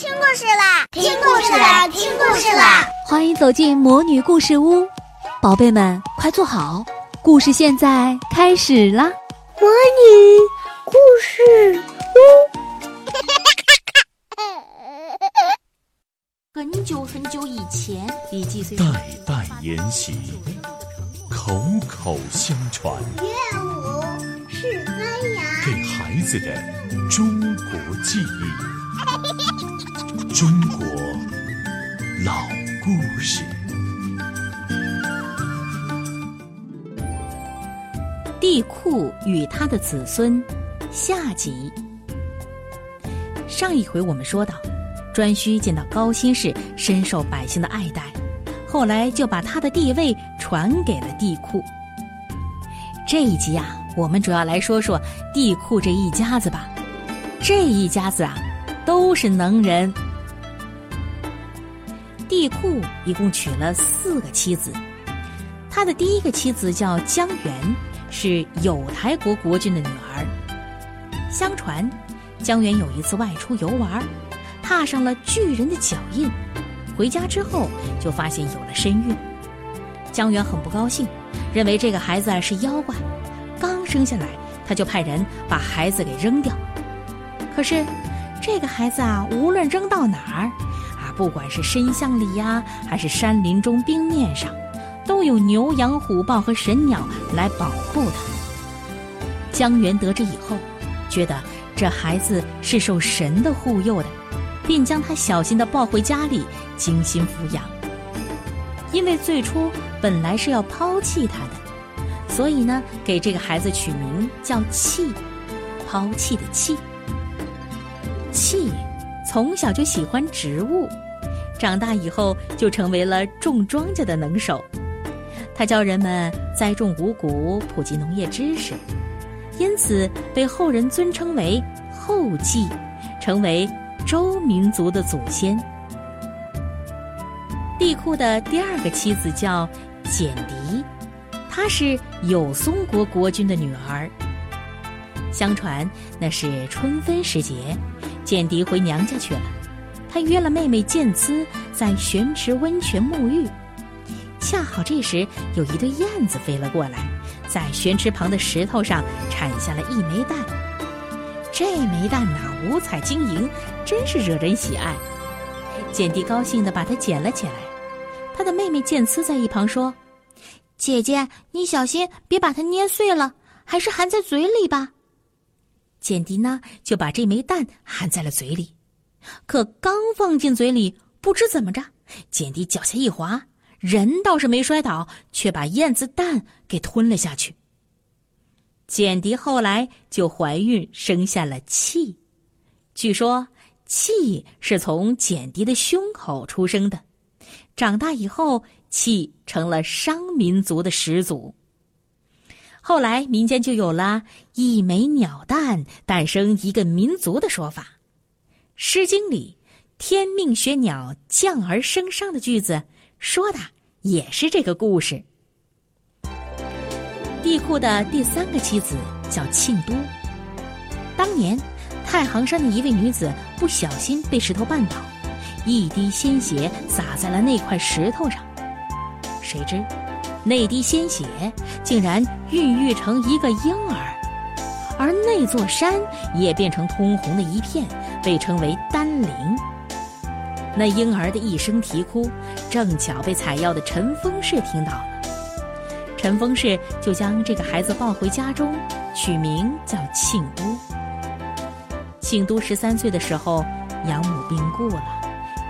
听故事啦！听故事啦！听故事啦！欢迎走进魔女故事屋，宝贝们快坐好，故事现在开始啦！魔女故事屋。很久很久以前，李继岁代代沿袭，口口相传，乐舞是发芽，给孩子的中国记忆，中国老故事。地库与他的子孙下集。上一回我们说到，颛顼见到高辛氏深受百姓的爱戴，后来就把他的地位传给了地库。这一集啊，我们主要来说说地库这一家子吧。这一家子啊，都是能人。地库一共娶了四个妻子，他的第一个妻子叫姜元，是有台国国君的女儿。相传，姜元有一次外出游玩，踏上了巨人的脚印，回家之后就发现有了身孕。姜元很不高兴，认为这个孩子是妖怪，刚生下来他就派人把孩子给扔掉。可是，这个孩子啊，无论扔到哪儿，不管是深巷里呀，还是山林中冰面上，都有牛羊虎豹和神鸟来保护他。姜元得知以后，觉得这孩子是受神的护佑的，便将他小心地抱回家里，精心抚养。因为最初本来是要抛弃他的，所以呢，给这个孩子取名叫弃，抛弃的弃。弃从小就喜欢植物，长大以后就成为了种庄稼的能手。他教人们栽种五谷，普及农业知识，因此被后人尊称为后稷，成为周民族的祖先。帝喾的第二个妻子叫简狄，她是有松国国君的女儿。相传那是春分时节，简狄回娘家去了。他约了妹妹建姿在玄池温泉沐浴。恰好这时有一对燕子飞了过来，在玄池旁的石头上产下了一枚蛋。这枚蛋呐，五彩晶莹，真是惹人喜爱。简狄高兴地把它捡了起来。他的妹妹建姿在一旁说：“姐姐，你小心别把它捏碎了，还是含在嘴里吧。”简狄呢，就把这枚蛋含在了嘴里，可刚放进嘴里，不知怎么着，简狄脚下一滑，人倒是没摔倒，却把燕子蛋给吞了下去。简狄后来就怀孕，生下了契。据说契是从简狄的胸口出生的。长大以后，契成了商民族的始祖。后来民间就有了一枚鸟蛋诞生一个民族的说法，《诗经》里“天命玄鸟，降而生商”的句子说的也是这个故事。地库的第三个妻子叫庆都。当年，太行山的一位女子不小心被石头绊倒。一滴鲜血洒在了那块石头上，谁知那滴鲜血竟然孕育成一个婴儿，而那座山也变成通红的一片，被称为丹陵。那婴儿的一声啼哭，正巧被采药的陈丰氏听到了。陈丰氏就将这个孩子抱回家中，取名叫庆都。庆都十三岁的时候，养母病故了。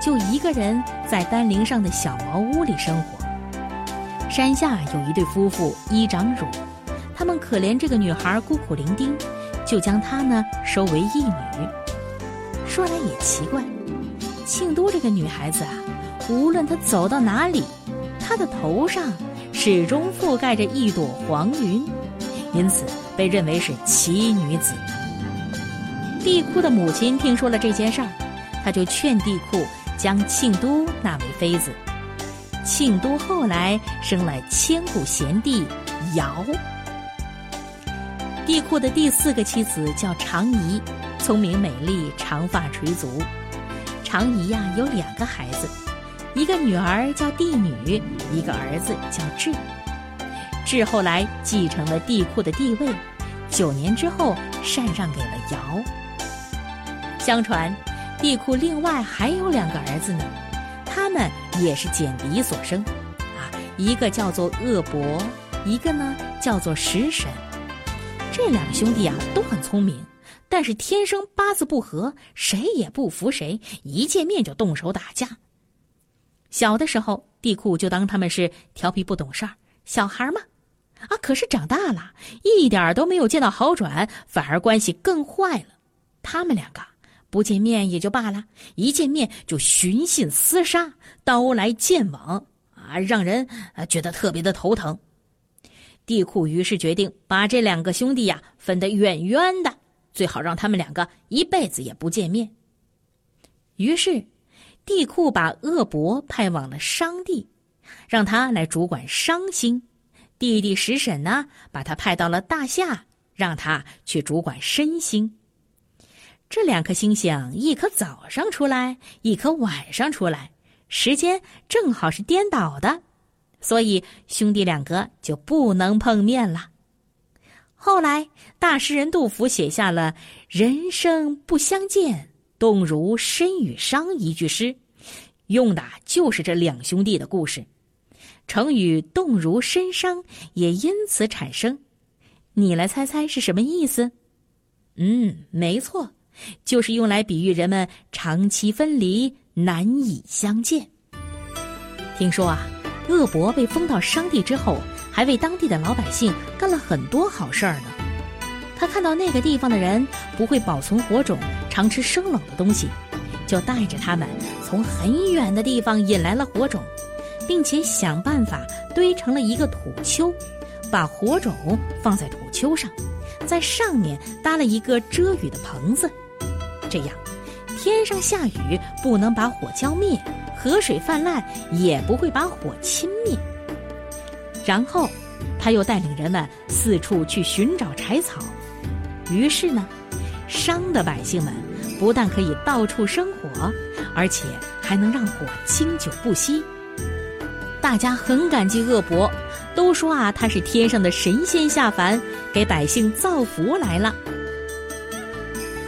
就一个人在丹陵上的小茅屋里生活。山下有一对夫妇依长乳，他们可怜这个女孩孤苦伶仃，就将她呢收为义女。说来也奇怪，庆都这个女孩子啊，无论她走到哪里，她的头上始终覆盖着一朵黄云，因此被认为是奇女子。帝库的母亲听说了这件事儿，她就劝帝库。将庆都纳为妃子，庆都后来生了千古贤帝尧。帝库的第四个妻子叫长仪，聪明美丽，长发垂足。常仪呀有两个孩子，一个女儿叫帝女，一个儿子叫智。智后来继承了帝库的地位，九年之后禅让给了尧。相传，帝库另外还有两个儿子呢，他们也是简狄所生，啊，一个叫做恶伯，一个呢叫做食神。这两个兄弟啊都很聪明，但是天生八字不合，谁也不服谁，一见面就动手打架。小的时候，地库就当他们是调皮不懂事儿，小孩嘛，啊，可是长大了，一点都没有见到好转，反而关系更坏了。他们两个。不见面也就罢了，一见面就寻衅厮杀，刀来剑往啊，让人啊觉得特别的头疼。帝库于是决定把这两个兄弟呀分得远远的，最好让他们两个一辈子也不见面。于是，帝库把恶伯派往了商地，让他来主管商星；弟弟石婶呢，把他派到了大夏，让他去主管申星。这两颗星星，一颗早上出来，一颗晚上出来，时间正好是颠倒的，所以兄弟两个就不能碰面了。后来，大诗人杜甫写下了“人生不相见，动如参与商”一句诗，用的就是这两兄弟的故事。成语“动如参商”也因此产生。你来猜猜是什么意思？嗯，没错。就是用来比喻人们长期分离，难以相见。听说啊，恶伯被封到商地之后，还为当地的老百姓干了很多好事儿呢。他看到那个地方的人不会保存火种，常吃生冷的东西，就带着他们从很远的地方引来了火种，并且想办法堆成了一个土丘，把火种放在土丘上，在上面搭了一个遮雨的棚子。这样，天上下雨不能把火浇灭，河水泛滥也不会把火侵灭。然后，他又带领人们四处去寻找柴草。于是呢，商的百姓们不但可以到处生火，而且还能让火经久不息。大家很感激恶伯，都说啊，他是天上的神仙下凡，给百姓造福来了。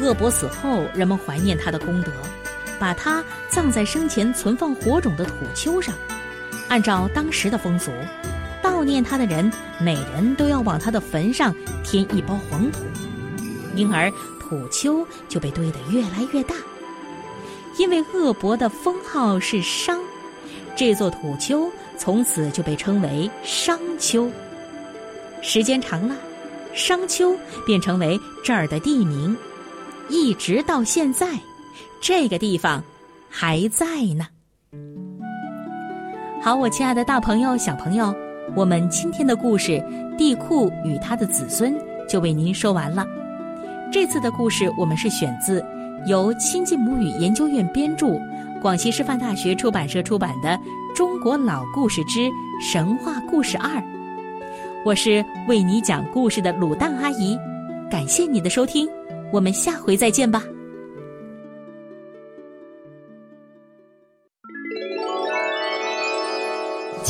恶伯死后，人们怀念他的功德，把他葬在生前存放火种的土丘上。按照当时的风俗，悼念他的人每人都要往他的坟上添一包黄土，因而土丘就被堆得越来越大。因为恶伯的封号是商，这座土丘从此就被称为商丘。时间长了，商丘便成为这儿的地名。一直到现在，这个地方还在呢。好，我亲爱的大朋友、小朋友，我们今天的故事《地库与他的子孙》就为您说完了。这次的故事我们是选自由亲近母语研究院编著、广西师范大学出版社出版的《中国老故事之神话故事二》。我是为你讲故事的卤蛋阿姨，感谢你的收听。我们下回再见吧，